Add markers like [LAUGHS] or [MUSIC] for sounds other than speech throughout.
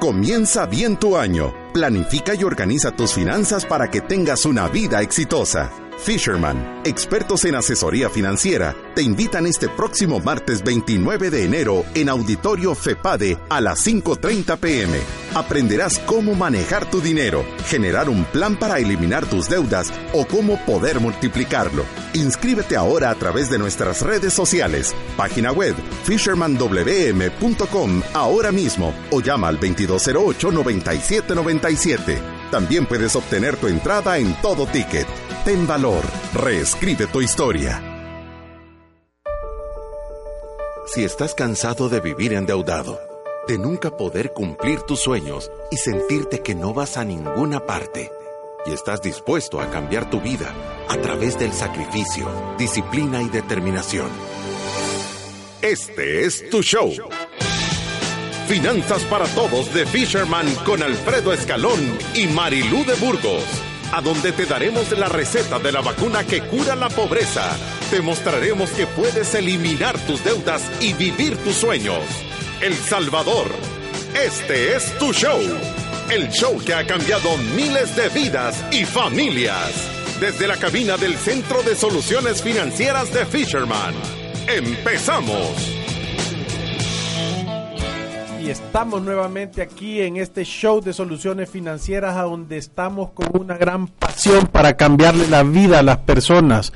Comienza bien tu año. Planifica y organiza tus finanzas para que tengas una vida exitosa. Fisherman, expertos en asesoría financiera, te invitan este próximo martes 29 de enero en Auditorio FEPADE a las 5.30 pm. Aprenderás cómo manejar tu dinero, generar un plan para eliminar tus deudas o cómo poder multiplicarlo. Inscríbete ahora a través de nuestras redes sociales, página web fishermanwm.com ahora mismo o llama al 2208-9797. También puedes obtener tu entrada en todo ticket. Ten valor, reescribe tu historia. Si estás cansado de vivir endeudado, de nunca poder cumplir tus sueños y sentirte que no vas a ninguna parte, y estás dispuesto a cambiar tu vida a través del sacrificio, disciplina y determinación, este es tu show. Finanzas para Todos de Fisherman con Alfredo Escalón y Marilú de Burgos a donde te daremos la receta de la vacuna que cura la pobreza. Te mostraremos que puedes eliminar tus deudas y vivir tus sueños. El Salvador, este es tu show. El show que ha cambiado miles de vidas y familias. Desde la cabina del Centro de Soluciones Financieras de Fisherman. ¡Empezamos! estamos nuevamente aquí en este show de soluciones financieras a donde estamos con una gran pasión para cambiarle la vida a las personas,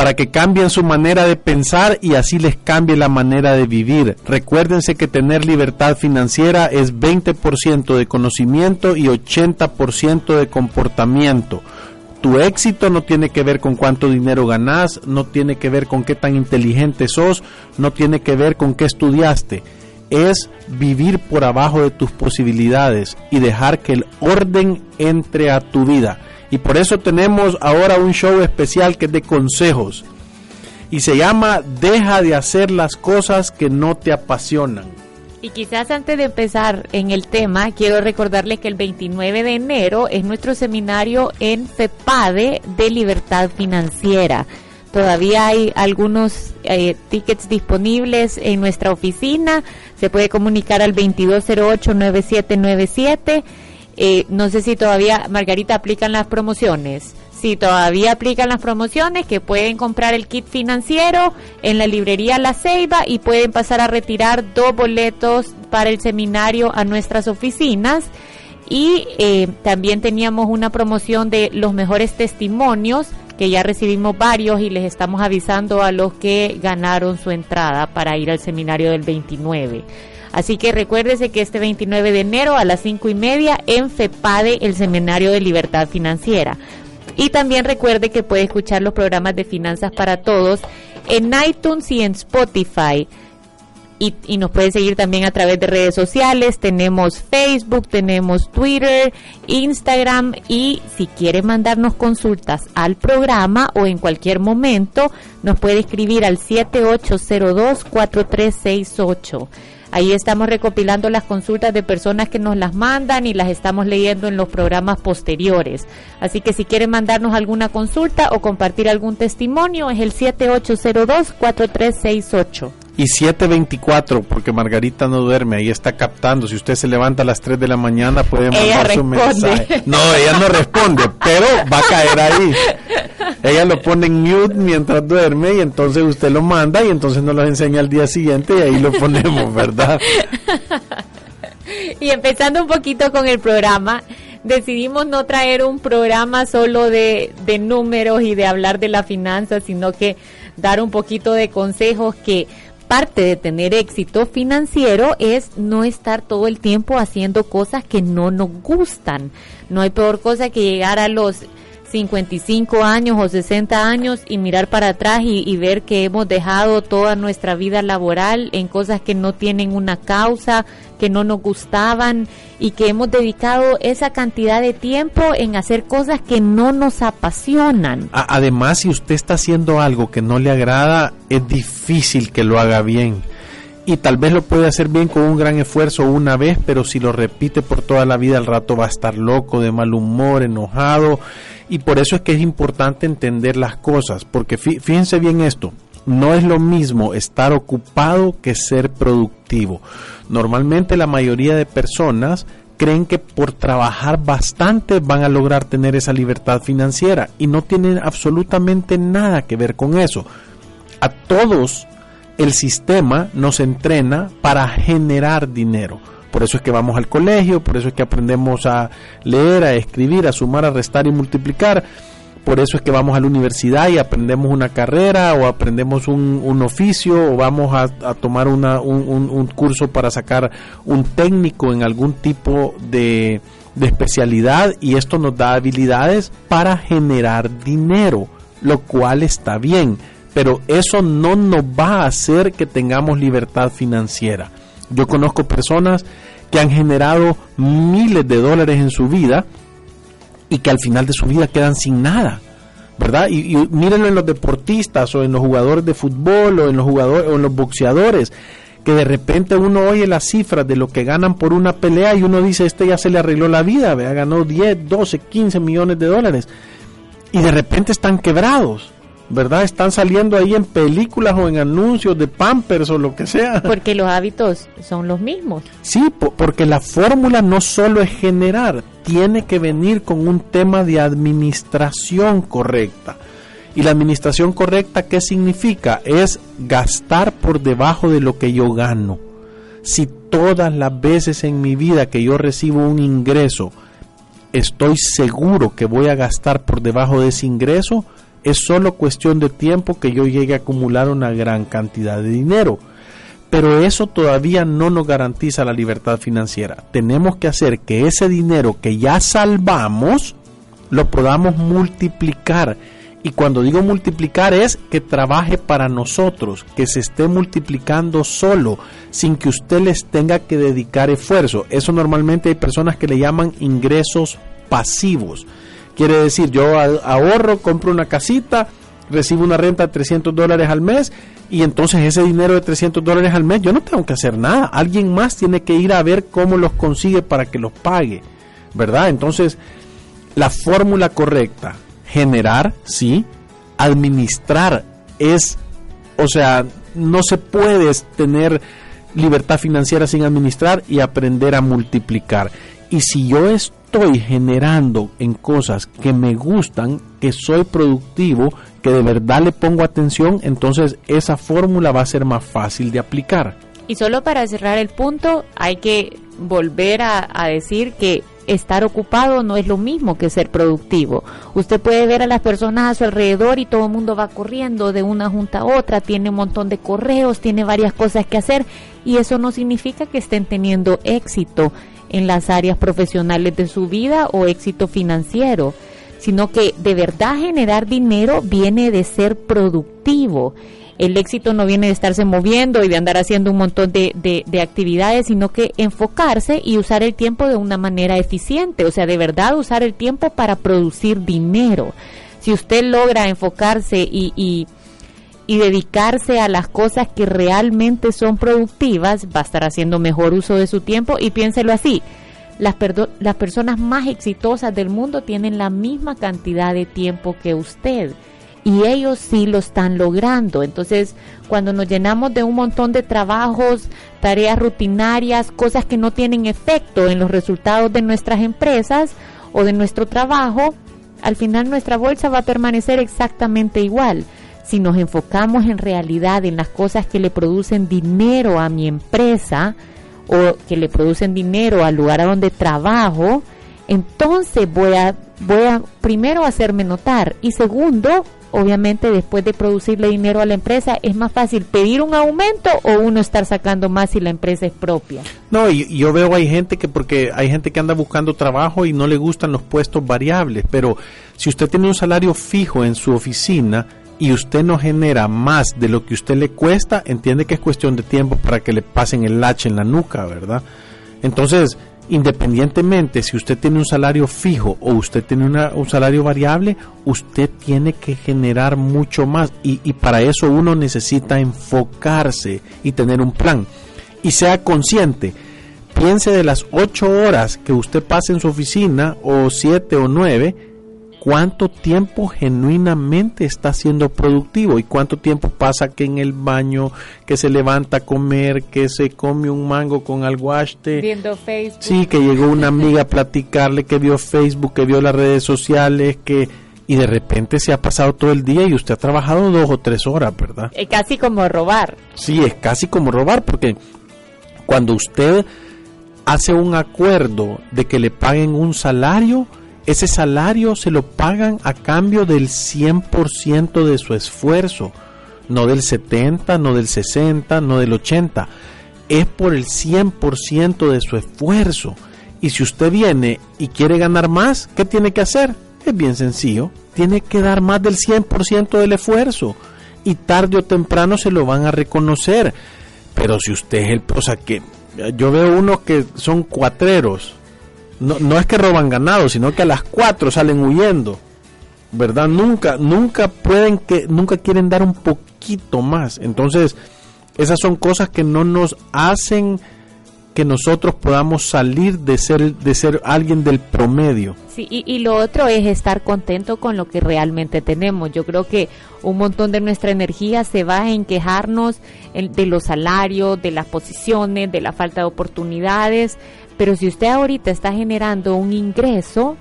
para que cambien su manera de pensar y así les cambie la manera de vivir. Recuérdense que tener libertad financiera es 20% de conocimiento y 80% de comportamiento. Tu éxito no tiene que ver con cuánto dinero ganas, no tiene que ver con qué tan inteligente sos, no tiene que ver con qué estudiaste es vivir por abajo de tus posibilidades y dejar que el orden entre a tu vida. Y por eso tenemos ahora un show especial que es de consejos. Y se llama Deja de hacer las cosas que no te apasionan. Y quizás antes de empezar en el tema, quiero recordarles que el 29 de enero es nuestro seminario en FEPADE de libertad financiera. Todavía hay algunos eh, tickets disponibles en nuestra oficina. Se puede comunicar al 2208-9797. Eh, no sé si todavía, Margarita, aplican las promociones. Si todavía aplican las promociones, que pueden comprar el kit financiero en la librería La Ceiba y pueden pasar a retirar dos boletos para el seminario a nuestras oficinas. Y eh, también teníamos una promoción de los mejores testimonios que ya recibimos varios y les estamos avisando a los que ganaron su entrada para ir al seminario del 29. Así que recuérdese que este 29 de enero a las 5 y media en FEPADE, el Seminario de Libertad Financiera. Y también recuerde que puede escuchar los programas de Finanzas para Todos en iTunes y en Spotify y, nos puede seguir también a través de redes sociales. Tenemos Facebook, tenemos Twitter, Instagram y si quiere mandarnos consultas al programa o en cualquier momento, nos puede escribir al 7802-4368. Ahí estamos recopilando las consultas de personas que nos las mandan y las estamos leyendo en los programas posteriores. Así que si quiere mandarnos alguna consulta o compartir algún testimonio, es el 7802-4368 y 724 porque Margarita no duerme, ahí está captando. Si usted se levanta a las 3 de la mañana puede mandar su mensaje. No, ella no responde, pero va a caer ahí. [LAUGHS] Ella lo pone en mute mientras duerme y entonces usted lo manda y entonces nos lo enseña al día siguiente y ahí lo ponemos, [LAUGHS] ¿verdad? Y empezando un poquito con el programa, decidimos no traer un programa solo de, de números y de hablar de la finanza, sino que dar un poquito de consejos que parte de tener éxito financiero es no estar todo el tiempo haciendo cosas que no nos gustan. No hay peor cosa que llegar a los 55 años o 60 años y mirar para atrás y, ver que hemos dejado toda nuestra vida laboral en cosas que no tienen una causa, que no nos gustaban y que hemos dedicado esa cantidad de tiempo en hacer cosas que no nos apasionan. Además, si usted está haciendo algo que no le agrada, es difícil que lo haga bien y tal vez lo puede hacer bien con un gran esfuerzo una vez, pero si lo repite por toda la vida al rato va a estar loco, de mal humor, enojado y por eso es que es importante entender las cosas, porque fíjense bien esto, no es lo mismo estar ocupado que ser productivo. Normalmente la mayoría de personas creen que por trabajar bastante van a lograr tener esa libertad financiera y no tienen absolutamente nada que ver con eso. A todos el sistema nos entrena para generar dinero. Por eso es que vamos al colegio, por eso es que aprendemos a leer, a escribir, a sumar, a restar y multiplicar por eso es que vamos a la universidad y aprendemos una carrera o aprendemos un, oficio o vamos a, tomar un, curso para sacar un técnico en algún tipo de, de especialidad y esto nos da habilidades para generar dinero, lo cual está bien, pero eso no nos va a hacer que tengamos libertad financiera. Yo conozco personas que han generado miles de dólares en su vida, y que al final de su vida quedan sin nada. ¿Verdad? Y, mírenlo en los deportistas o en los jugadores de fútbol o en los jugadores o en los boxeadores que de repente uno oye las cifras de lo que ganan por una pelea y uno dice, este ya se le arregló la vida, ¿vea? ganó 10, 12, 15 millones de dólares. Y de repente están quebrados. ¿Verdad? Están saliendo ahí en películas o en anuncios de Pampers o lo que sea. Porque los hábitos son los mismos. Sí, porque la fórmula no solo es generar, tiene que venir con un tema de administración correcta. Y la administración correcta, ¿qué significa? Es gastar por debajo de lo que yo gano. Si todas las veces en mi vida que yo recibo un ingreso, estoy seguro que voy a gastar por debajo de ese ingreso, es solo cuestión de tiempo que yo llegue a acumular una gran cantidad de dinero. Pero eso todavía no nos garantiza la libertad financiera. Tenemos que hacer que ese dinero que ya salvamos lo podamos multiplicar. Y cuando digo multiplicar es que trabaje para nosotros, que se esté multiplicando solo, sin que usted les tenga que dedicar esfuerzo. Eso normalmente hay personas que le llaman ingresos pasivos. Quiere decir, yo ahorro, compro una casita, recibo una renta de 300 dólares al mes y entonces ese dinero de 300 dólares al mes yo no tengo que hacer nada. Alguien más tiene que ir a ver cómo los consigue para que los pague. ¿Verdad? Entonces, la fórmula correcta, generar, sí, administrar es, o sea, no se puede tener libertad financiera sin administrar y aprender a multiplicar. Y si yo estoy generando en cosas que me gustan, que soy productivo, que de verdad le pongo atención, entonces esa fórmula va a ser más fácil de aplicar. Y solo para cerrar el punto, hay que volver a, decir que estar ocupado no es lo mismo que ser productivo. Usted puede ver a las personas a su alrededor y todo el mundo va corriendo de una junta a otra, tiene un montón de correos, tiene varias cosas que hacer y eso no significa que estén teniendo éxito en las áreas profesionales de su vida o éxito financiero, sino que de verdad generar dinero viene de ser productivo. El éxito no viene de estarse moviendo y de andar haciendo un montón de, de, actividades, sino que enfocarse y usar el tiempo de una manera eficiente, o sea, de verdad usar el tiempo para producir dinero. Si usted logra enfocarse y, y y dedicarse a las cosas que realmente son productivas, va a estar haciendo mejor uso de su tiempo y piénselo así. Las, las personas más exitosas del mundo tienen la misma cantidad de tiempo que usted y ellos sí lo están logrando. Entonces, cuando nos llenamos de un montón de trabajos, tareas rutinarias, cosas que no tienen efecto en los resultados de nuestras empresas o de nuestro trabajo, al final nuestra bolsa va a permanecer exactamente igual si nos enfocamos en realidad en las cosas que le producen dinero a mi empresa o que le producen dinero al lugar a donde trabajo, entonces voy a, voy a primero hacerme notar y segundo, obviamente después de producirle dinero a la empresa es más fácil pedir un aumento o uno estar sacando más si la empresa es propia. No, y yo veo hay gente que porque hay gente que anda buscando trabajo y no le gustan los puestos variables, pero si usted tiene un salario fijo en su oficina, y usted no genera más de lo que usted le cuesta, entiende que es cuestión de tiempo para que le pasen el lache en la nuca, ¿verdad? Entonces, independientemente si usted tiene un salario fijo o usted tiene un salario variable, usted tiene que generar mucho más y, y para eso uno necesita enfocarse y tener un plan. Y sea consciente, piense de las ocho horas que usted pasa en su oficina o siete o nueve, cuánto tiempo genuinamente está siendo productivo y cuánto tiempo pasa que en el baño, que se levanta a comer, que se come un mango con alguaste. Viendo Facebook. Sí, que llegó una amiga a platicarle, que vio Facebook, que vio las redes sociales, que y de repente se ha pasado todo el día y usted ha trabajado dos o tres horas, ¿verdad? Es casi como robar. Sí, es casi como robar porque cuando usted hace un acuerdo de que le paguen un salario, ese salario se lo pagan a cambio del 100% de su esfuerzo, no del 70, no del 60, no del 80, es por el 100% de su esfuerzo. Y si usted viene y quiere ganar más, ¿qué tiene que hacer? Es bien sencillo, tiene que dar más del 100% del esfuerzo y tarde o temprano se lo van a reconocer. Pero si usted es el, o sea que yo veo unos que son cuatreros, no, no es que roban ganado, sino que a las cuatro salen huyendo, ¿verdad? Nunca, nunca pueden que, nunca quieren dar un poquito más. Entonces, esas son cosas que no nos hacen que nosotros podamos salir de ser de ser alguien del promedio. Sí, y, y, lo otro es estar contento con lo que realmente tenemos. Yo creo que un montón de nuestra energía se va en quejarnos de los salarios, de las posiciones, de la falta de oportunidades, pero si usted ahorita está generando un ingreso,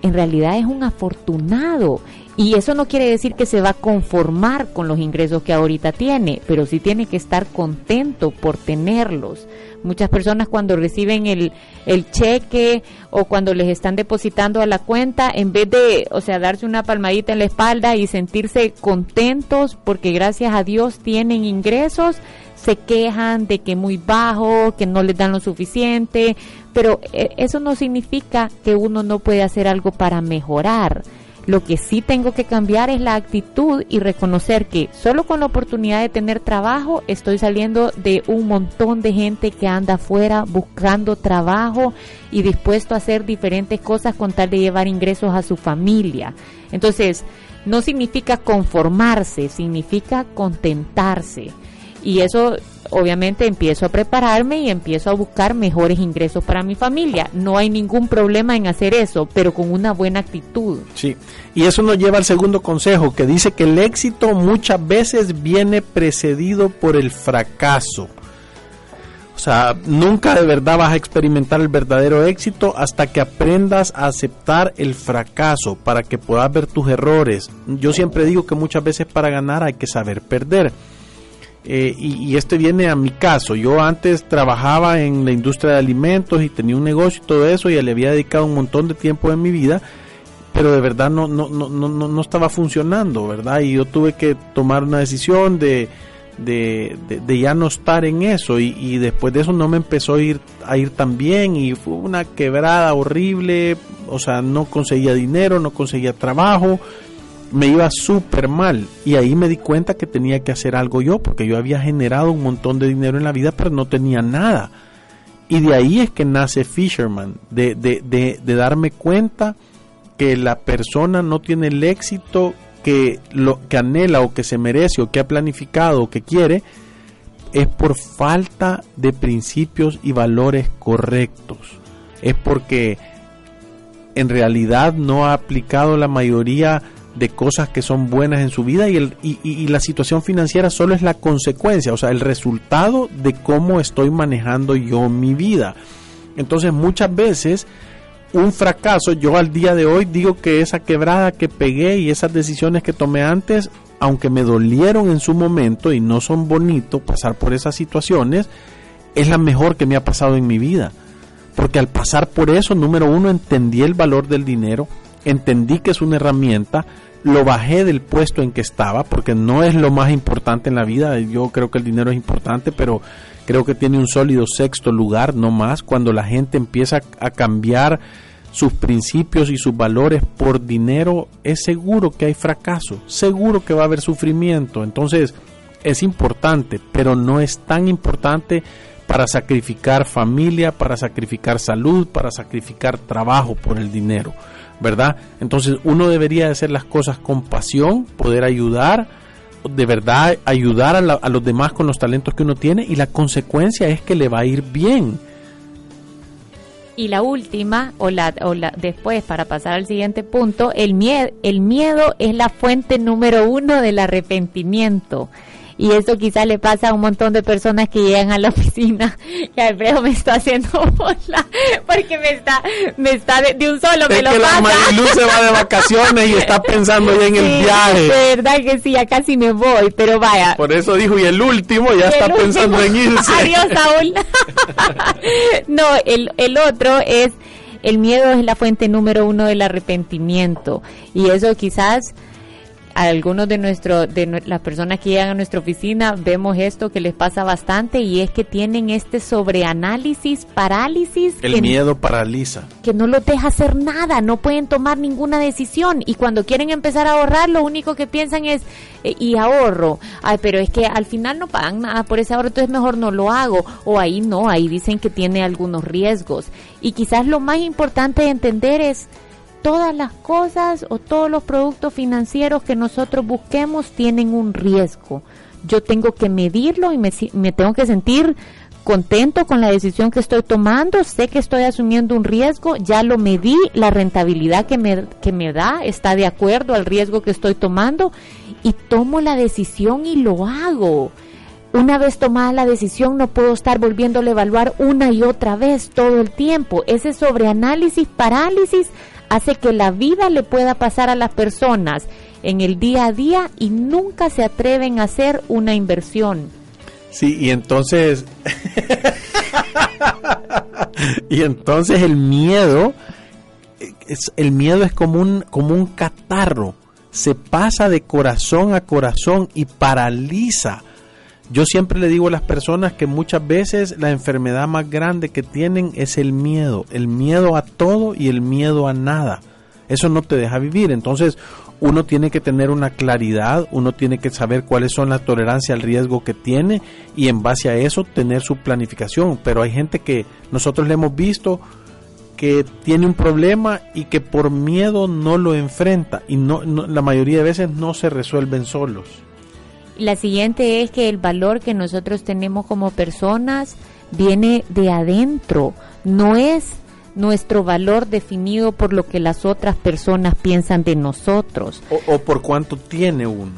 en realidad es un afortunado. Y eso no quiere decir que se va a conformar con los ingresos que ahorita tiene, pero sí tiene que estar contento por tenerlos. Muchas personas cuando reciben el, el cheque o cuando les están depositando a la cuenta, en vez de, o sea, darse una palmadita en la espalda y sentirse contentos porque gracias a Dios tienen ingresos, se quejan de que muy bajo, que no les dan lo suficiente, pero eh, eso no significa que uno no puede hacer algo para mejorar. Lo que sí tengo que cambiar es la actitud y reconocer que solo con la oportunidad de tener trabajo estoy saliendo de un montón de gente que anda afuera buscando trabajo y dispuesto a hacer diferentes cosas con tal de llevar ingresos a su familia. Entonces, no significa conformarse, significa contentarse. Y eso obviamente empiezo a prepararme y empiezo a buscar mejores ingresos para mi familia. No hay ningún problema en hacer eso, pero con una buena actitud. Sí, y eso nos lleva al segundo consejo, que dice que el éxito muchas veces viene precedido por el fracaso. O sea, nunca de verdad vas a experimentar el verdadero éxito hasta que aprendas a aceptar el fracaso, para que puedas ver tus errores. Yo siempre digo que muchas veces para ganar hay que saber perder. Eh, y, y, viene a mi caso. Yo antes trabajaba en la industria de alimentos y tenía un negocio y todo eso y le había dedicado un montón de tiempo en mi vida, pero de verdad no, no, no, no, no estaba funcionando, ¿verdad? Y yo tuve que tomar una decisión de, de, de, de ya no estar en eso y, y, después de eso no me empezó a ir, a ir tan bien y fue una quebrada horrible, o sea, no conseguía dinero, no conseguía trabajo me iba súper mal y ahí me di cuenta que tenía que hacer algo yo porque yo había generado un montón de dinero en la vida pero no tenía nada. Y de ahí es que nace Fisherman de, de, de, de darme cuenta que la persona no tiene el éxito que lo que anhela o que se merece o que ha planificado o que quiere es por falta de principios y valores correctos. Es porque en realidad no ha aplicado la mayoría de cosas que son buenas en su vida y, el, y, la situación financiera solo es la consecuencia, o sea, el resultado de cómo estoy manejando yo mi vida. Entonces muchas veces un fracaso, yo al día de hoy digo que esa quebrada que pegué y esas decisiones que tomé antes, aunque me dolieron en su momento y no son bonitos pasar por esas situaciones, es la mejor que me ha pasado en mi vida. Porque al pasar por eso, número uno, entendí el valor del dinero, entendí que es una herramienta, lo bajé del puesto en que estaba, porque no es lo más importante en la vida, yo creo que el dinero es importante, pero creo que tiene un sólido sexto lugar, no más, cuando la gente empieza a cambiar sus principios y sus valores por dinero, es seguro que hay fracaso, seguro que va a haber sufrimiento, entonces es importante, pero no es tan importante para sacrificar familia, para sacrificar salud, para sacrificar trabajo por el dinero. ¿Verdad? Entonces uno debería hacer las cosas con pasión, poder ayudar, de verdad ayudar a, la, a, los demás con los talentos que uno tiene y la consecuencia es que le va a ir bien. Y la última, o la, o la después, para pasar al siguiente punto, el, miedo el miedo es la fuente número uno del arrepentimiento y eso quizá le pasa a un montón de personas que llegan a la [LAUGHS] oficina y Alfredo me está haciendo [LAUGHS] bola porque me está me está de, un solo me es lo que pasa. la Marilu se va de vacaciones y está pensando ya en el [LAUGHS] Sí, viaje. de verdad que sí ya casi me voy pero vaya Por eso dijo, y el último ya el está último- pensando en irse. Adiós, Saúl. no, el, el otro es, el miedo es la fuente número uno del arrepentimiento. Y eso quizás algunos de nuestro, de las personas que llegan a nuestra oficina vemos esto que les pasa bastante y es que tienen este sobreanálisis, parálisis. El que- miedo paraliza. que no los deja hacer nada, no pueden tomar ninguna decisión y cuando quieren empezar a ahorrar lo único que piensan es eh, y ahorro, ay pero es que al final no pagan nada por ese ahorro, entonces mejor no lo hago o ahí no, ahí dicen que tiene algunos riesgos y quizás lo más importante de entender es todas las cosas o todos los productos financieros que nosotros busquemos tienen un riesgo. Yo tengo que medirlo y me, me tengo que sentir contento con la decisión que estoy tomando, sé que estoy asumiendo un riesgo, ya lo medí, la rentabilidad que me, que me da está de acuerdo al riesgo que estoy tomando y tomo la decisión y lo hago. Una vez tomada la decisión no puedo estar volviéndole a evaluar una y otra vez todo el tiempo. Ese sobreanálisis, parálisis, hace que la vida le pueda pasar a las personas en el día a día y nunca se atreven a hacer una inversión. Sí, y entonces. [LAUGHS] y entonces el miedo. Es, el miedo es como un, como un catarro. Se pasa de corazón a corazón y paraliza. Yo siempre le digo a las personas que muchas veces la enfermedad más grande que tienen es el miedo. El miedo a todo y el miedo a nada. Eso no te deja vivir. Entonces, uno tiene que tener una claridad, uno tiene que saber cuáles son las tolerancias al riesgo que tiene y en base a eso tener su planificación. Pero hay gente que nosotros le hemos visto que tiene un problema y que por miedo no lo enfrenta y no, la mayoría de veces no se resuelven solos. La siguiente es que el valor que nosotros tenemos como personas viene de adentro, no es nuestro valor definido por lo que las otras personas piensan de nosotros. O, por cuánto tiene uno.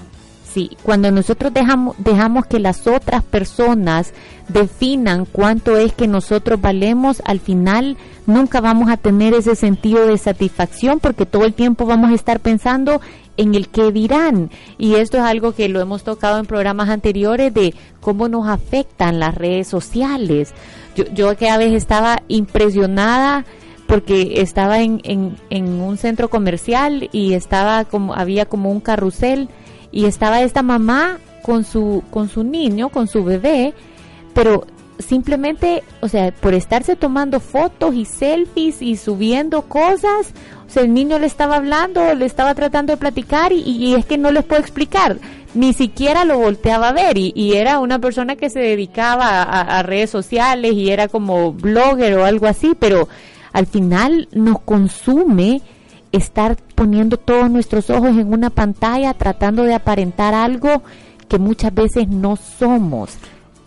Sí, cuando nosotros dejamos, dejamos que las otras personas definan cuánto es que nosotros valemos, al final nunca vamos a tener ese sentido de satisfacción porque todo el tiempo vamos a estar pensando en el que dirán. Y esto es algo que lo hemos tocado en programas anteriores de cómo nos afectan las redes sociales. Yo, yo que a veces estaba impresionada porque estaba en, en, en un centro comercial y estaba como, había como un carrusel y estaba esta mamá con su, con su niño, con su bebé, pero simplemente, o sea, por estarse tomando fotos y selfies y subiendo cosas, o sea, el niño le estaba hablando, le estaba tratando de platicar y, es que no les puedo explicar, ni siquiera lo volteaba a ver y, y era una persona que se dedicaba a, a redes sociales y era como blogger o algo así, pero al final nos consume estar poniendo todos nuestros ojos en una pantalla tratando de aparentar algo que muchas veces no somos.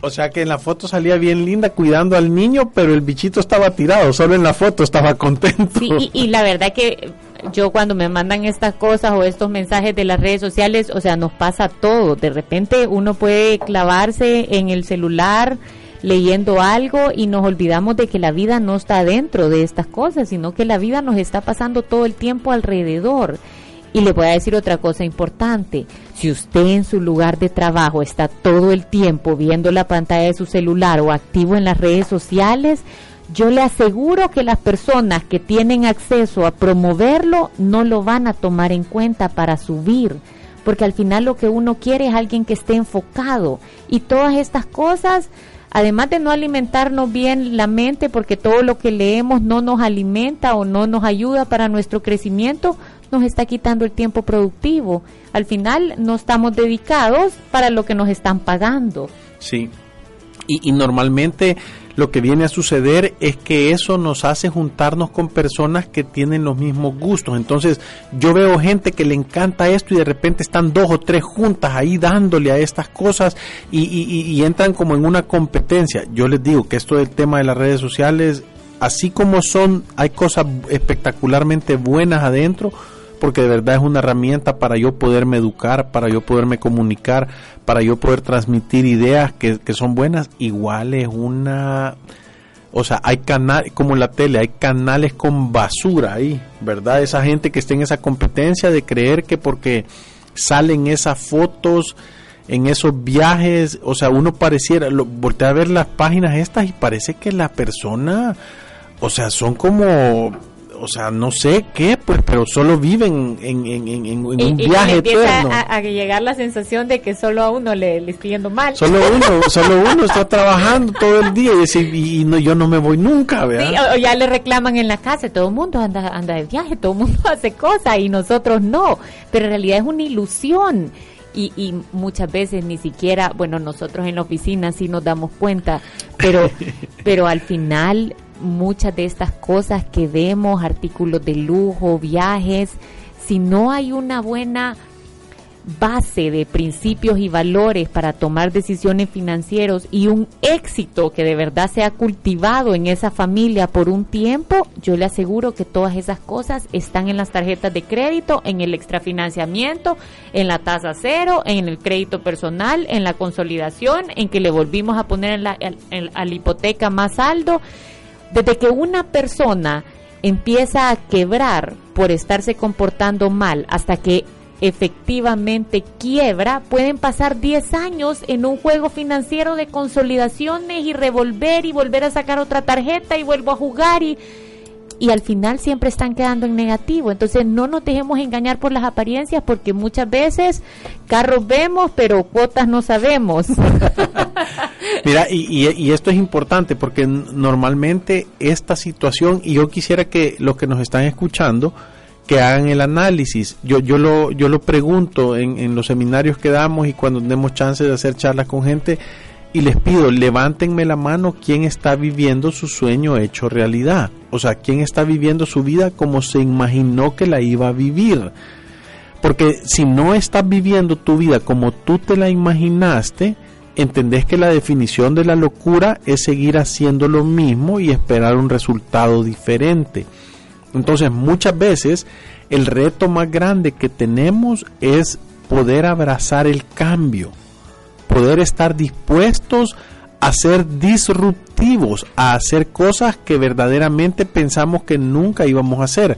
O sea que en la foto salía bien linda cuidando al niño, pero el bichito estaba tirado, solo en la foto estaba contento. Sí, y, y la verdad que yo cuando me mandan estas cosas o estos mensajes de las redes sociales, o sea, nos pasa todo. De repente uno puede clavarse en el celular leyendo algo y nos olvidamos de que la vida no está dentro de estas cosas, sino que la vida nos está pasando todo el tiempo alrededor. Y le voy a decir otra cosa importante. Si usted en su lugar de trabajo está todo el tiempo viendo la pantalla de su celular o activo en las redes sociales, yo le aseguro que las personas que tienen acceso a promoverlo no lo van a tomar en cuenta para subir. Porque al final lo que uno quiere es alguien que esté enfocado. Y todas estas cosas además de no alimentarnos bien la mente, porque todo lo que leemos no nos alimenta o no nos ayuda para nuestro crecimiento, nos está quitando el tiempo productivo. Al final no estamos dedicados para lo que nos están pagando. Sí. Y, normalmente lo que viene a suceder es que eso nos hace juntarnos con personas que tienen los mismos gustos. Entonces yo veo gente que le encanta esto y de repente están dos o tres juntas ahí dándole a estas cosas y, y, entran como en una competencia. Yo les digo que esto del tema de las redes sociales así como son, hay cosas espectacularmente buenas adentro, porque de verdad es una herramienta para yo poderme educar, para yo poderme comunicar, para yo poder transmitir ideas que, que son buenas, igual es una o sea, hay canales, como en la tele, hay canales con basura ahí, ¿verdad? Esa gente que está en esa competencia de creer que porque salen esas fotos en esos viajes, o sea, uno pareciera, lo, voltea a ver las páginas estas y parece que la persona, o sea, son como o sea, no sé qué, pues, pero solo viven en, un viaje eterno. A, a, llegar la sensación de que solo a uno le, le estoy yendo mal. Solo [LAUGHS] uno, solo uno está trabajando todo el día y, y no, yo no me voy nunca, ¿verdad? o, ya le reclaman en la casa, todo el mundo anda, anda de viaje, todo el mundo [LAUGHS] hace cosas y nosotros no, pero en realidad es una ilusión. Y, y, muchas veces ni siquiera, bueno, nosotros en la oficina sí nos damos cuenta, pero, [LAUGHS] pero al final muchas de estas cosas que vemos, artículos de lujo, viajes, si no hay una buena base de principios y valores para tomar decisiones financieras y un éxito que de verdad se ha cultivado en esa familia por un tiempo, yo le aseguro que todas esas cosas están en las tarjetas de crédito, en el extrafinanciamiento, en la tasa cero, en el crédito personal, en la consolidación, en que le volvimos a poner en la, a la hipoteca más saldo desde que una persona empieza a quebrar por estarse comportando mal hasta que efectivamente quiebra, pueden pasar 10 años en un juego financiero de consolidaciones y revolver y volver a sacar otra tarjeta y vuelvo a jugar y y al final siempre están quedando en negativo. Entonces no nos dejemos engañar por las apariencias porque muchas veces carros vemos pero cuotas no sabemos. [LAUGHS] Mira, y, y, esto es importante porque normalmente esta situación, y yo quisiera que los que nos están escuchando, que hagan el análisis. Yo, yo, lo, yo lo pregunto en, en los seminarios que damos y cuando tenemos chance de hacer charlas con gente, y les pido, levántenme la mano quién está viviendo su sueño hecho realidad. O sea, quién está viviendo su vida como se imaginó que la iba a vivir. Porque si no estás viviendo tu vida como tú te la imaginaste, entendés que la definición de la locura es seguir haciendo lo mismo y esperar un resultado diferente. Entonces muchas veces el reto más grande que tenemos es poder abrazar el cambio poder estar dispuestos a ser disruptivos, a hacer cosas que verdaderamente pensamos que nunca íbamos a hacer.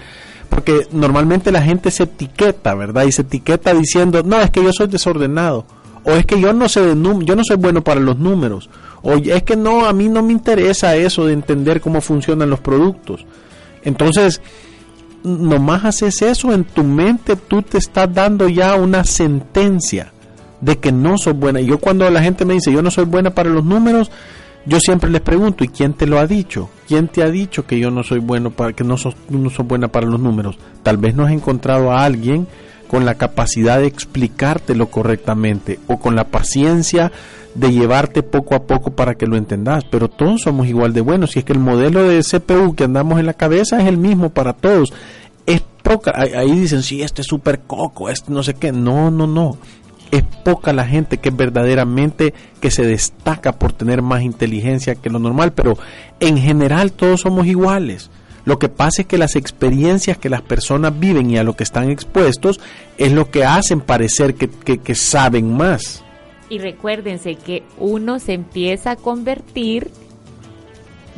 Porque normalmente la gente se etiqueta, ¿verdad? Y se etiqueta diciendo, no, es que yo soy desordenado. O es que yo no sé de yo no soy bueno para los números. O es que no, a mí no me interesa eso de entender cómo funcionan los productos. Entonces, nomás haces eso en tu mente, tú te estás dando ya una sentencia de que no soy buena. Y yo cuando la gente me dice yo no soy buena para los números, yo siempre les pregunto, ¿y quién te lo ha dicho? ¿Quién te ha dicho que yo no soy bueno para que no sos, no soy buena para los números? Tal vez no has encontrado a alguien con la capacidad de explicártelo correctamente o con la paciencia de llevarte poco a poco para que lo entendas, pero todos somos igual de buenos, si es que el modelo de CPU que andamos en la cabeza es el mismo para todos. Es poca, ahí dicen, sí, este es súper coco, este no sé qué, no, no, no, es poca la gente que verdaderamente que se destaca por tener más inteligencia que lo normal, pero en general todos somos iguales. Lo que pasa es que las experiencias que las personas viven y a lo que están expuestos es lo que hacen parecer que, que saben más. Y recuérdense que uno se empieza a convertir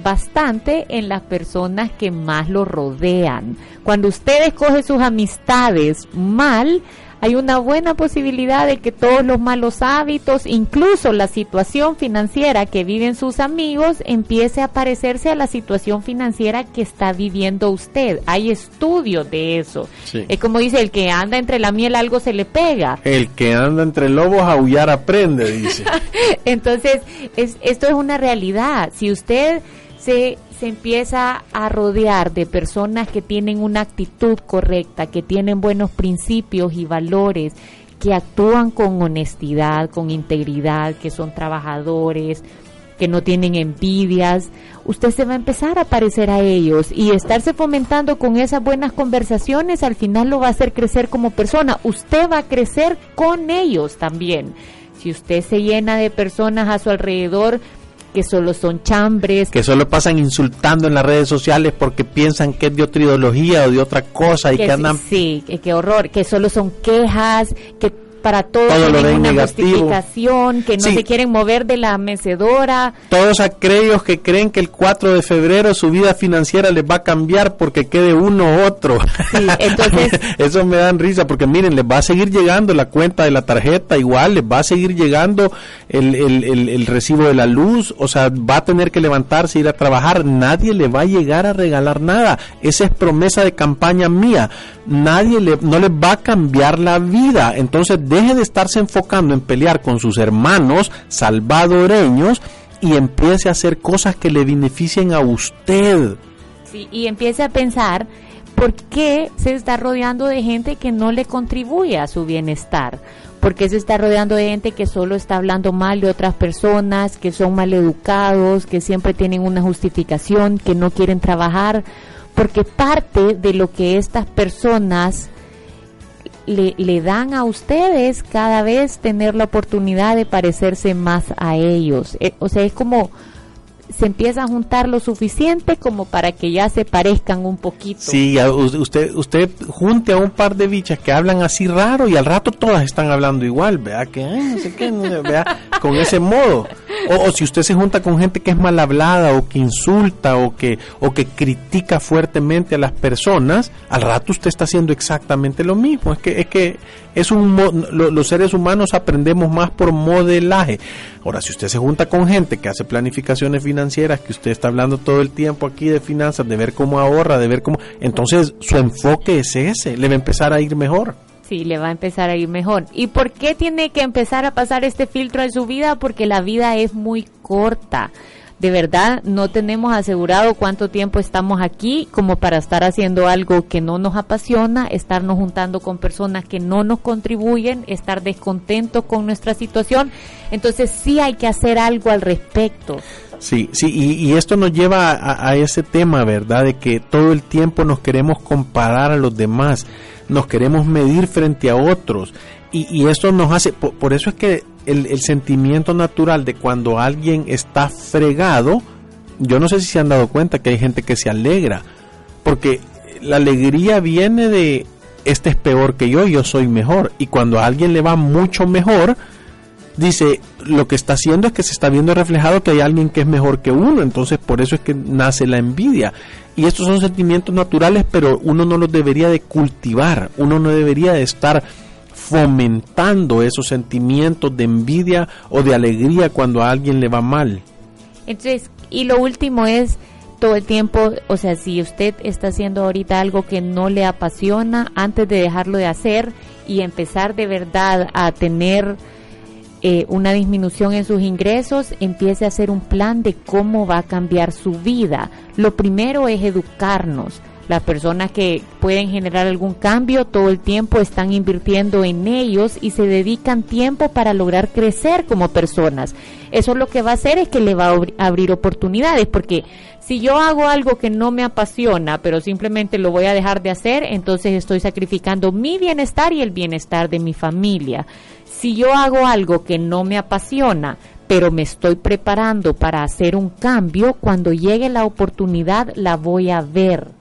bastante en las personas que más lo rodean. Cuando usted escoge sus amistades mal, hay una buena posibilidad de que todos los malos hábitos, incluso la situación financiera que viven sus amigos, empiece a parecerse a la situación financiera que está viviendo usted. Hay estudios de eso. Es como dice, el que anda entre la miel algo se le pega. El que anda entre lobos aullar aprende, dice. [LAUGHS] Entonces, es, esto es una realidad. Si usted se se empieza a rodear de personas que tienen una actitud correcta, que tienen buenos principios y valores, que actúan con honestidad, con integridad, que son trabajadores, que no tienen envidias, usted se va a empezar a parecer a ellos y estarse fomentando con esas buenas conversaciones al final lo va a hacer crecer como persona. Usted va a crecer con ellos también. Si usted se llena de personas a su alrededor que solo son chambres. Que solo pasan insultando en las redes sociales porque piensan que es de otra ideología o de otra cosa y que, andan... Sí, qué horror, que solo son quejas, que para todos tienen una justificación, que no se quieren mover de la mecedora. Todos aquellos que creen que el 4 de febrero su vida financiera les va a cambiar porque quede uno u otro. entonces... [LAUGHS] Eso me dan risa porque miren, les va a seguir llegando la cuenta de la tarjeta igual, les va a seguir llegando el, el, el, recibo de la luz, o sea, va a tener que levantarse, ir a trabajar, nadie le va a llegar a regalar nada. Esa es promesa de campaña mía. Nadie le, no les va a cambiar la vida. Entonces, deje de estarse enfocando en pelear con sus hermanos salvadoreños y empiece a hacer cosas que le beneficien a usted. Sí, y empiece a pensar por qué se está rodeando de gente que no le contribuye a su bienestar. ¿Por qué se está rodeando de gente que solo está hablando mal de otras personas, que son mal educados, que siempre tienen una justificación, que no quieren trabajar? Porque parte de lo que estas personas le, le, dan a ustedes cada vez tener la oportunidad de parecerse más a ellos. Eh, o sea, es como se empieza a juntar lo suficiente como para que ya se parezcan un poquito. Sí, usted usted junte a un par de bichas que hablan así raro y al rato todas están hablando igual, vea que no sé qué, vea con ese modo. O, si usted se junta con gente que es mal hablada o que insulta o que o que critica fuertemente a las personas, al rato usted está haciendo exactamente lo mismo. Es que es que es un los seres humanos aprendemos más por modelaje. Ahora, si usted se junta con gente que hace planificaciones financieras, que usted está hablando todo el tiempo aquí de finanzas, de ver cómo ahorra, de ver cómo, entonces su enfoque es ese, le va a empezar a ir mejor. Sí, le va a empezar a ir mejor. ¿Y por qué tiene que empezar a pasar este filtro en su vida? Porque la vida es muy corta de verdad no tenemos asegurado cuánto tiempo estamos aquí como para estar haciendo algo que no nos apasiona, estarnos juntando con personas que no nos contribuyen, estar descontentos con nuestra situación. Entonces sí hay que hacer algo al respecto. Sí, sí, y, esto nos lleva a, ese tema, ¿verdad? De que todo el tiempo nos queremos comparar a los demás, nos queremos medir frente a otros, y, y esto nos hace, por eso es que el, sentimiento natural de cuando alguien está fregado, yo no sé si se han dado cuenta que hay gente que se alegra, porque la alegría viene de este es peor que yo, yo soy mejor. Y cuando a alguien le va mucho mejor, dice, lo que está haciendo es que se está viendo reflejado que hay alguien que es mejor que uno, entonces por eso es que nace la envidia. Y estos son sentimientos naturales, pero uno no los debería de cultivar, uno no debería de estar fomentando esos sentimientos de envidia o de alegría cuando a alguien le va mal. Entonces, y lo último es todo el tiempo, o sea, si usted está haciendo ahorita algo que no le apasiona, antes de dejarlo de hacer y empezar de verdad a tener eh, una disminución en sus ingresos, empiece a hacer un plan de cómo va a cambiar su vida. Lo primero es educarnos las personas que pueden generar algún cambio todo el tiempo están invirtiendo en ellos y se dedican tiempo para lograr crecer como personas. Eso lo que va a hacer es que le va a abrir oportunidades, porque si yo hago algo que no me apasiona, pero simplemente lo voy a dejar de hacer, entonces estoy sacrificando mi bienestar y el bienestar de mi familia. Si yo hago algo que no me apasiona, pero me estoy preparando para hacer un cambio, cuando llegue la oportunidad la voy a ver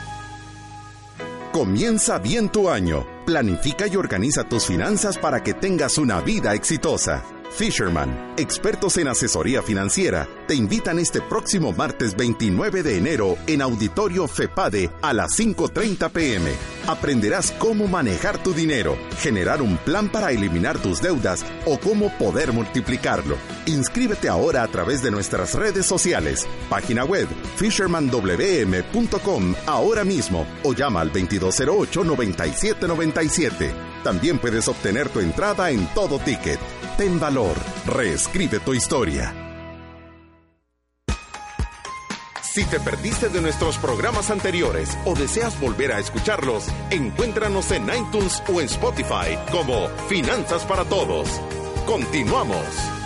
Comienza bien tu año. Planifica y organiza tus finanzas para que tengas una vida exitosa. Fisherman, expertos en asesoría financiera, te invitan este próximo martes 29 de enero en Auditorio FEPADE a las 5.30 pm. Aprenderás cómo manejar tu dinero, generar un plan para eliminar tus deudas o cómo poder multiplicarlo. Inscríbete ahora a través de nuestras redes sociales, página web fishermanwm.com ahora mismo o llama al 2208-9797. También puedes obtener tu entrada en todo ticket. Ten valor, reescribe tu historia. Si te perdiste de nuestros programas anteriores o deseas volver a escucharlos, encuéntranos en iTunes o en Spotify como Finanzas para Todos. Continuamos.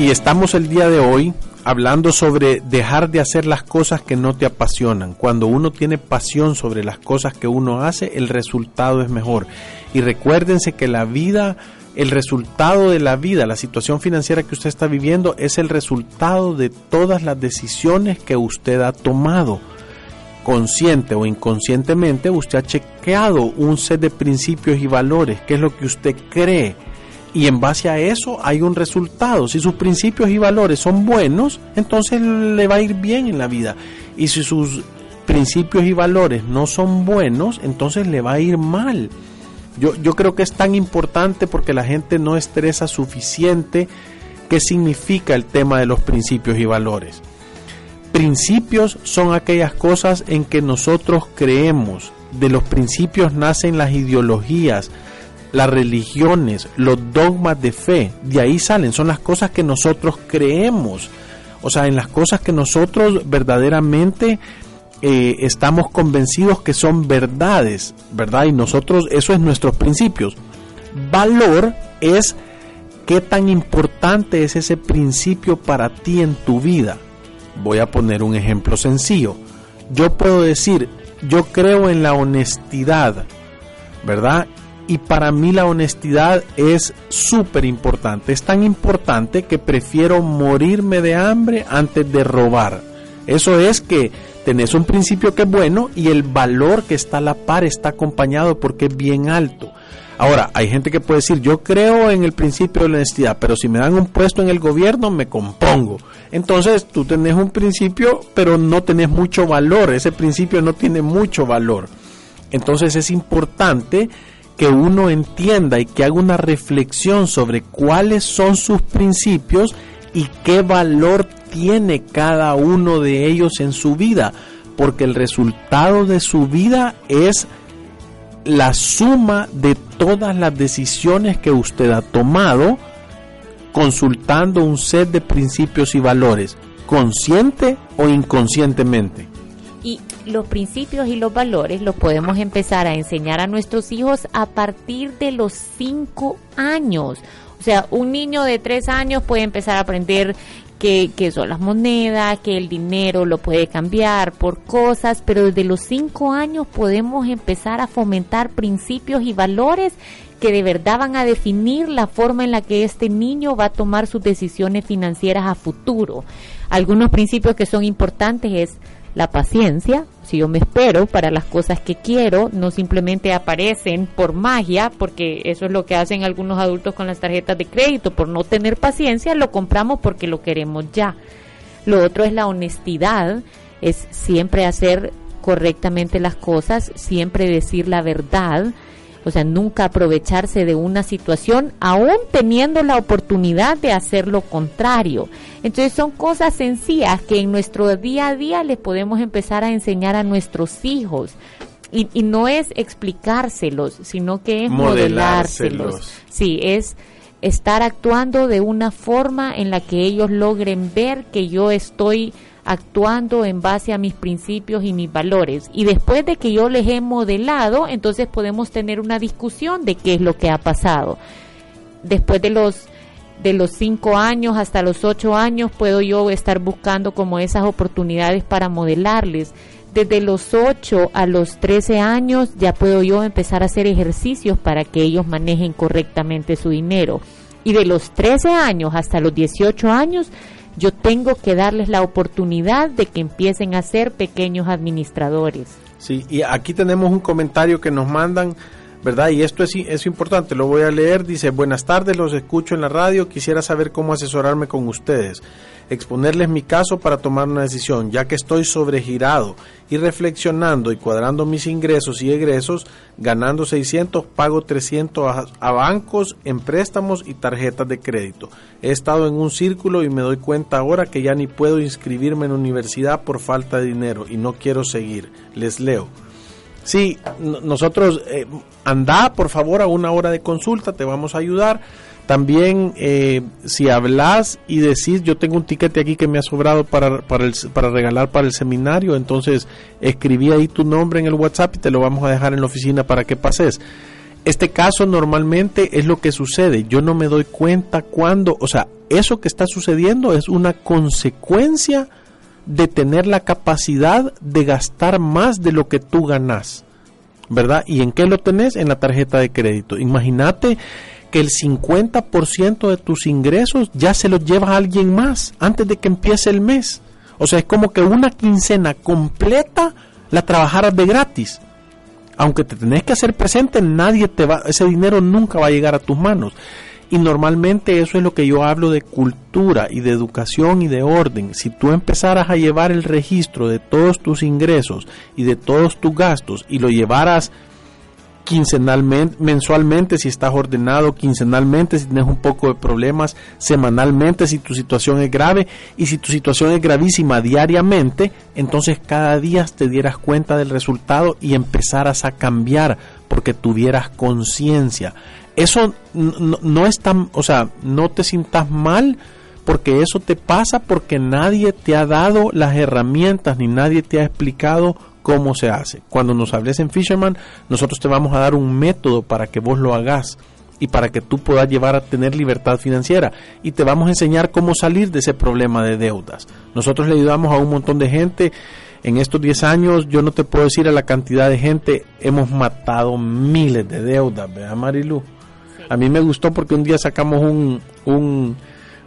Y estamos el día de hoy hablando sobre dejar de hacer las cosas que no te apasionan. Cuando uno tiene pasión sobre las cosas que uno hace, el resultado es mejor. Y recuérdense que la vida el resultado de la vida, la situación financiera que usted está viviendo, es el resultado de todas las decisiones que usted ha tomado. Consciente o inconscientemente, usted ha chequeado un set de principios y valores, que es lo que usted cree. Y en base a eso hay un resultado. Si sus principios y valores son buenos, entonces le va a ir bien en la vida. Y si sus principios y valores no son buenos, entonces le va a ir mal. Yo, yo creo que es tan importante porque la gente no estresa suficiente qué significa el tema de los principios y valores. Principios son aquellas cosas en que nosotros creemos. De los principios nacen las ideologías, las religiones, los dogmas de fe. De ahí salen, son las cosas que nosotros creemos. O sea, en las cosas que nosotros verdaderamente eh, estamos convencidos que son verdades, ¿verdad? Y nosotros, eso es nuestros principios. Valor es qué tan importante es ese principio para ti en tu vida. Voy a poner un ejemplo sencillo. Yo puedo decir, yo creo en la honestidad, ¿verdad? Y para mí la honestidad es súper importante. Es tan importante que prefiero morirme de hambre antes de robar. Eso es que tenés un principio que es bueno y el valor que está a la par está acompañado porque es bien alto. Ahora, hay gente que puede decir, yo creo en el principio de la honestidad, pero si me dan un puesto en el gobierno, me compongo. Entonces, tú tenés un principio, pero no tenés mucho valor. Ese principio no tiene mucho valor. Entonces, es importante que uno entienda y que haga una reflexión sobre cuáles son sus principios y qué valor tiene cada uno de ellos en su vida, porque el resultado de su vida es la suma de todas las decisiones que usted ha tomado consultando un set de principios y valores, consciente o inconscientemente. Y los principios y los valores los podemos empezar a enseñar a nuestros hijos a partir de los cinco años. O sea, un niño de tres años puede empezar a aprender que, que, son las monedas, que el dinero lo puede cambiar por cosas, pero desde los cinco años podemos empezar a fomentar principios y valores que de verdad van a definir la forma en la que este niño va a tomar sus decisiones financieras a futuro. Algunos principios que son importantes es la paciencia, si yo me espero para las cosas que quiero, no simplemente aparecen por magia, porque eso es lo que hacen algunos adultos con las tarjetas de crédito, por no tener paciencia, lo compramos porque lo queremos ya. Lo otro es la honestidad, es siempre hacer correctamente las cosas, siempre decir la verdad, o sea, nunca aprovecharse de una situación, aún teniendo la oportunidad de hacer lo contrario. Entonces son cosas sencillas que en nuestro día a día les podemos empezar a enseñar a nuestros hijos. Y, no es explicárselos, sino que es modelárselos. Sí, es estar actuando de una forma en la que ellos logren ver que yo estoy actuando en base a mis principios y mis valores. Y después de que yo les he modelado, entonces podemos tener una discusión de qué es lo que ha pasado. Después de los de los cinco años hasta los ocho años puedo yo estar buscando como esas oportunidades para modelarles. Desde los 8 a los 13 años ya puedo yo empezar a hacer ejercicios para que ellos manejen correctamente su dinero. Y de los 13 años hasta los 18 años yo tengo que darles la oportunidad de que empiecen a ser pequeños administradores. Sí, y aquí tenemos un comentario que nos mandan, ¿verdad? Y esto es, es importante, lo voy a leer. Dice, buenas tardes, los escucho en la radio, quisiera saber cómo asesorarme con ustedes exponerles mi caso para tomar una decisión, ya que estoy sobregirado y reflexionando y cuadrando mis ingresos y egresos, ganando 600, pago 300 a, bancos en préstamos y tarjetas de crédito. He estado en un círculo y me doy cuenta ahora que ya ni puedo inscribirme en universidad por falta de dinero y no quiero seguir. Les leo. Sí, nosotros, eh, anda por favor a una hora de consulta, te vamos a ayudar también eh, si hablas y decís, yo tengo un tiquete aquí que me ha sobrado para, para, el, para regalar para el seminario, entonces escribí ahí tu nombre en el WhatsApp y te lo vamos a dejar en la oficina para que pases. Este caso normalmente es lo que sucede. Yo no me doy cuenta cuando, o sea, eso que está sucediendo es una consecuencia de tener la capacidad de gastar más de lo que tú ganas. ¿Verdad? ¿Y en qué lo tenés? En la tarjeta de crédito. Imagínate que el 50% de tus ingresos ya se los lleva a alguien más antes de que empiece el mes. O sea, es como que una quincena completa la trabajaras de gratis aunque te tenés que hacer presente, nadie te va, ese dinero nunca va a llegar a tus manos. Y normalmente eso es lo que yo hablo de cultura y de educación y de orden. Si tú empezaras a llevar el registro de todos tus ingresos y de todos tus gastos y lo llevaras quincenalmente, mensualmente si estás ordenado, quincenalmente si tienes un poco de problemas, semanalmente si tu situación es grave y si tu situación es gravísima diariamente, entonces cada día te dieras cuenta del resultado y empezaras a cambiar porque tuvieras conciencia. Eso no, no es tan, o sea, no te sientas mal porque eso te pasa porque nadie te ha dado las herramientas ni nadie te ha explicado cómo se hace. Cuando nos hables en Fisherman, nosotros te vamos a dar un método para que vos lo hagas y para que tú puedas llevar a tener libertad financiera y te vamos a enseñar cómo salir de ese problema de deudas. Nosotros le ayudamos a un montón de gente. En estos 10 años yo no te puedo decir a la cantidad de gente, hemos matado miles de deudas, ¿verdad Marilu? A mí me gustó porque un día sacamos un, un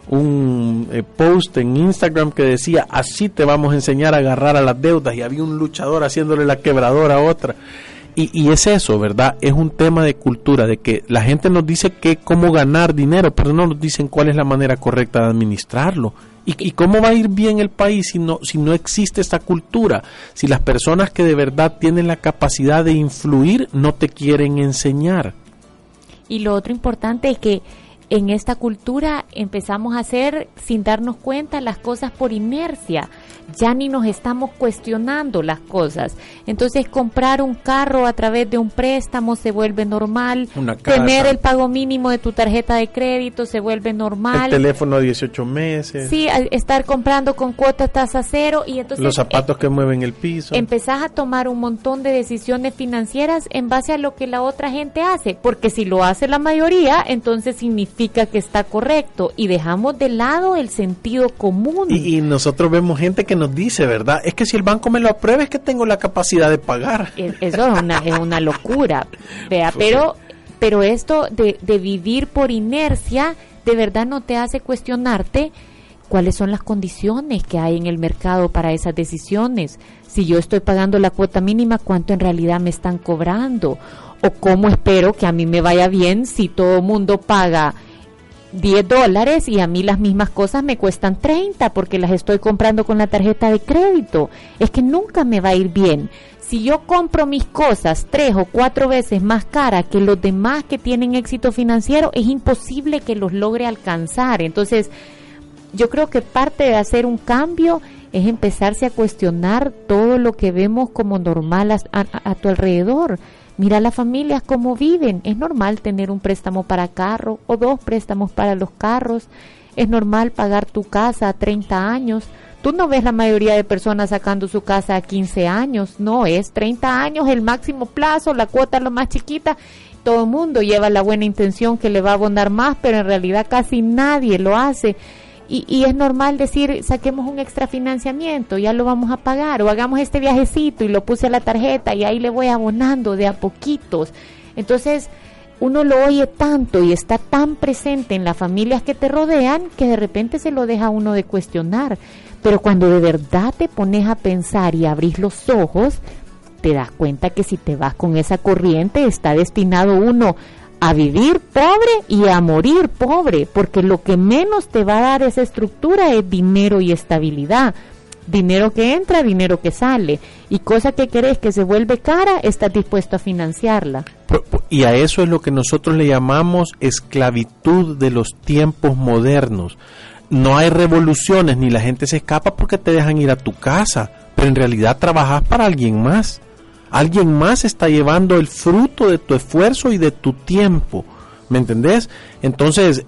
un eh, post en Instagram que decía así te vamos a enseñar a agarrar a las deudas y había un luchador haciéndole la quebradora a otra y, y, es eso, ¿verdad? Es un tema de cultura, de que la gente nos dice que cómo ganar dinero, pero no nos dicen cuál es la manera correcta de administrarlo. ¿Y, y cómo va a ir bien el país si no, si no existe esta cultura? Si las personas que de verdad tienen la capacidad de influir no te quieren enseñar. Y lo otro importante es que en esta cultura empezamos a hacer sin darnos cuenta las cosas por inercia ya ni nos estamos cuestionando las cosas. Entonces comprar un carro a través de un préstamo se vuelve normal, tener el pago mínimo de tu tarjeta de crédito se vuelve normal. El teléfono de 18 meses. Sí, estar comprando con cuota tasa cero y entonces... Los zapatos que mueven el piso. Empezás a tomar un montón de decisiones financieras en base a lo que la otra gente hace, porque si lo hace la mayoría, entonces significa que está correcto y dejamos de lado el sentido común. Y, y nosotros vemos gente que nos dice, ¿verdad? Es que si el banco me lo aprueba es que tengo la capacidad de pagar. Eso es una, es una locura, vea, [LAUGHS] pero, pero esto de, de vivir por inercia, de verdad no te hace cuestionarte cuáles son las condiciones que hay en el mercado para esas decisiones. Si yo estoy pagando la cuota mínima, ¿cuánto en realidad me están cobrando? ¿O cómo espero que a mí me vaya bien si todo mundo paga 10 dólares y a mí las mismas cosas me cuestan 30 porque las estoy comprando con la tarjeta de crédito. Es que nunca me va a ir bien. Si yo compro mis cosas tres o cuatro veces más cara que los demás que tienen éxito financiero, es imposible que los logre alcanzar. Entonces, yo creo que parte de hacer un cambio es empezarse a cuestionar todo lo que vemos como normal a, a tu alrededor Mira las familias cómo viven. Es normal tener un préstamo para carro o dos préstamos para los carros. Es normal pagar tu casa a 30 años. Tú no ves la mayoría de personas sacando su casa a 15 años. No, es 30 años el máximo plazo, la cuota lo más chiquita. Todo el mundo lleva la buena intención que le va a abonar más, pero en realidad casi nadie lo hace. Y, es normal decir, saquemos un extra financiamiento, ya lo vamos a pagar, o hagamos este viajecito y lo puse a la tarjeta y ahí le voy abonando de a poquitos. Entonces, uno lo oye tanto y está tan presente en las familias que te rodean que de repente se lo deja uno de cuestionar. Pero cuando de verdad te pones a pensar y abrís los ojos, te das cuenta que si te vas con esa corriente está destinado uno a vivir pobre y a morir pobre, porque lo que menos te va a dar esa estructura es dinero y estabilidad. Dinero que entra, dinero que sale. Y cosa que querés que se vuelve cara, estás dispuesto a financiarla. Y a eso es lo que nosotros le llamamos esclavitud de los tiempos modernos. No hay revoluciones ni la gente se escapa porque te dejan ir a tu casa, pero en realidad trabajas para alguien más. Alguien más está llevando el fruto de tu esfuerzo y de tu tiempo. ¿Me entendés? Entonces,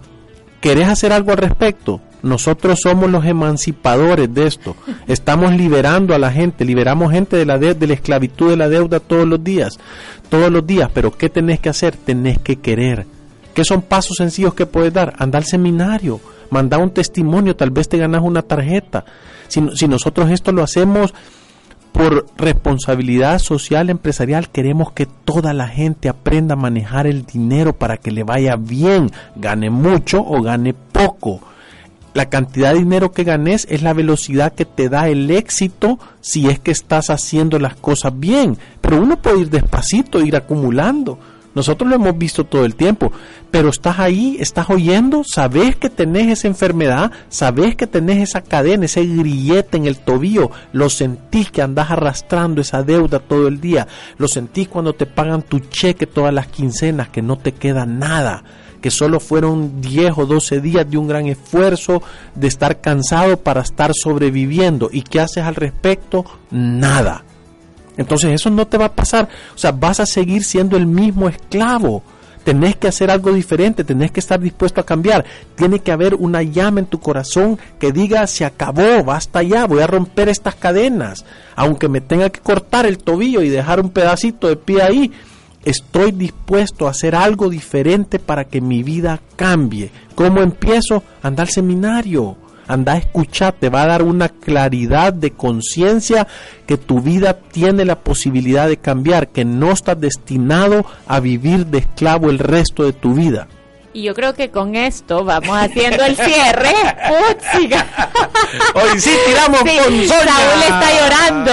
¿querés hacer algo al respecto? Nosotros somos los emancipadores de esto. [LAUGHS] Estamos liberando a la gente, liberamos gente de la, de la esclavitud de la deuda todos los días, todos los días. Pero ¿qué tenés que hacer? Tenés que querer. ¿Qué son pasos sencillos que puedes dar? Anda al seminario, manda un testimonio, tal vez te ganas una tarjeta. Si, si nosotros esto lo hacemos por responsabilidad social empresarial queremos que toda la gente aprenda a manejar el dinero para que le vaya bien, gane mucho o gane poco. La cantidad de dinero que ganes es la velocidad que te da el éxito si es que estás haciendo las cosas bien. Pero uno puede ir despacito, ir acumulando. Nosotros lo hemos visto todo el tiempo, pero estás ahí, estás oyendo, sabes que tenés esa enfermedad, sabes que tenés esa cadena, ese grillete en el tobillo, lo sentís que andás arrastrando esa deuda todo el día, lo sentís cuando te pagan tu cheque todas las quincenas, que no te queda nada que solo fueron 10 o 12 días de un gran esfuerzo, de estar cansado para estar sobreviviendo. ¿Y qué haces al respecto? Nada. Entonces eso no te va a pasar. O sea, vas a seguir siendo el mismo esclavo. Tenés que hacer algo diferente, tenés que estar dispuesto a cambiar. Tiene que haber una llama en tu corazón que diga, se acabó, basta ya, voy a romper estas cadenas. Aunque me tenga que cortar el tobillo y dejar un pedacito de pie ahí, estoy dispuesto a hacer algo diferente para que mi vida cambie. ¿Cómo empiezo? Anda al seminario anda a escuchar, te va a dar una claridad de conciencia que tu vida tiene la posibilidad de cambiar, que no estás destinado a vivir de esclavo el resto de tu vida. Y yo creo que con esto vamos haciendo el cierre. [LAUGHS] Hoy sí tiramos sí, con Saúl está llorando.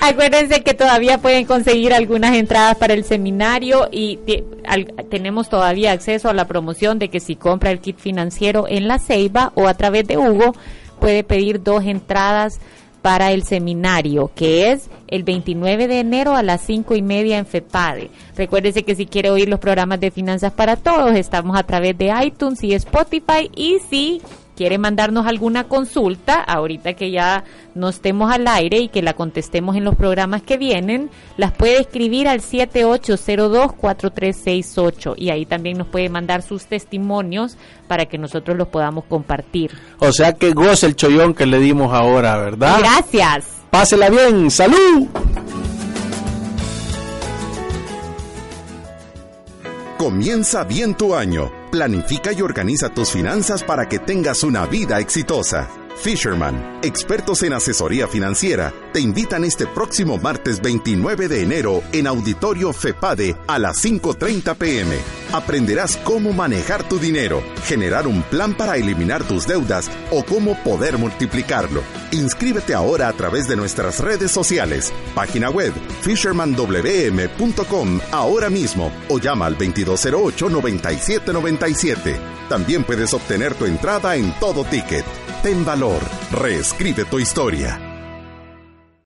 [LAUGHS] Acuérdense que todavía pueden conseguir algunas entradas para el seminario y tenemos todavía acceso a la promoción de que si compra el kit financiero en la Ceiba o a través de Hugo, puede pedir dos entradas para el seminario, que es el 29 de enero a las 5 y media en FEPADE. Recuérdese que si quiere oír los programas de Finanzas para Todos, estamos a través de iTunes y Spotify. Y si quiere mandarnos alguna consulta, ahorita que ya no estemos al aire y que la contestemos en los programas que vienen, las puede escribir al 7802-4368 y ahí también nos puede mandar sus testimonios para que nosotros los podamos compartir. O sea que goce el chollón que le dimos ahora, ¿verdad? Gracias. Pásela bien, salud. Comienza bien tu año. Planifica y organiza tus finanzas para que tengas una vida exitosa. Fisherman, expertos en asesoría financiera, te invitan este próximo martes 29 de enero en Auditorio FEPADE a las 5.30 pm. Aprenderás cómo manejar tu dinero, generar un plan para eliminar tus deudas o cómo poder multiplicarlo. Inscríbete ahora a través de nuestras redes sociales, página web fishermanwm.com ahora mismo o llama al 2208-9797. También puedes obtener tu entrada en todo ticket. Ten valor, reescribe tu historia.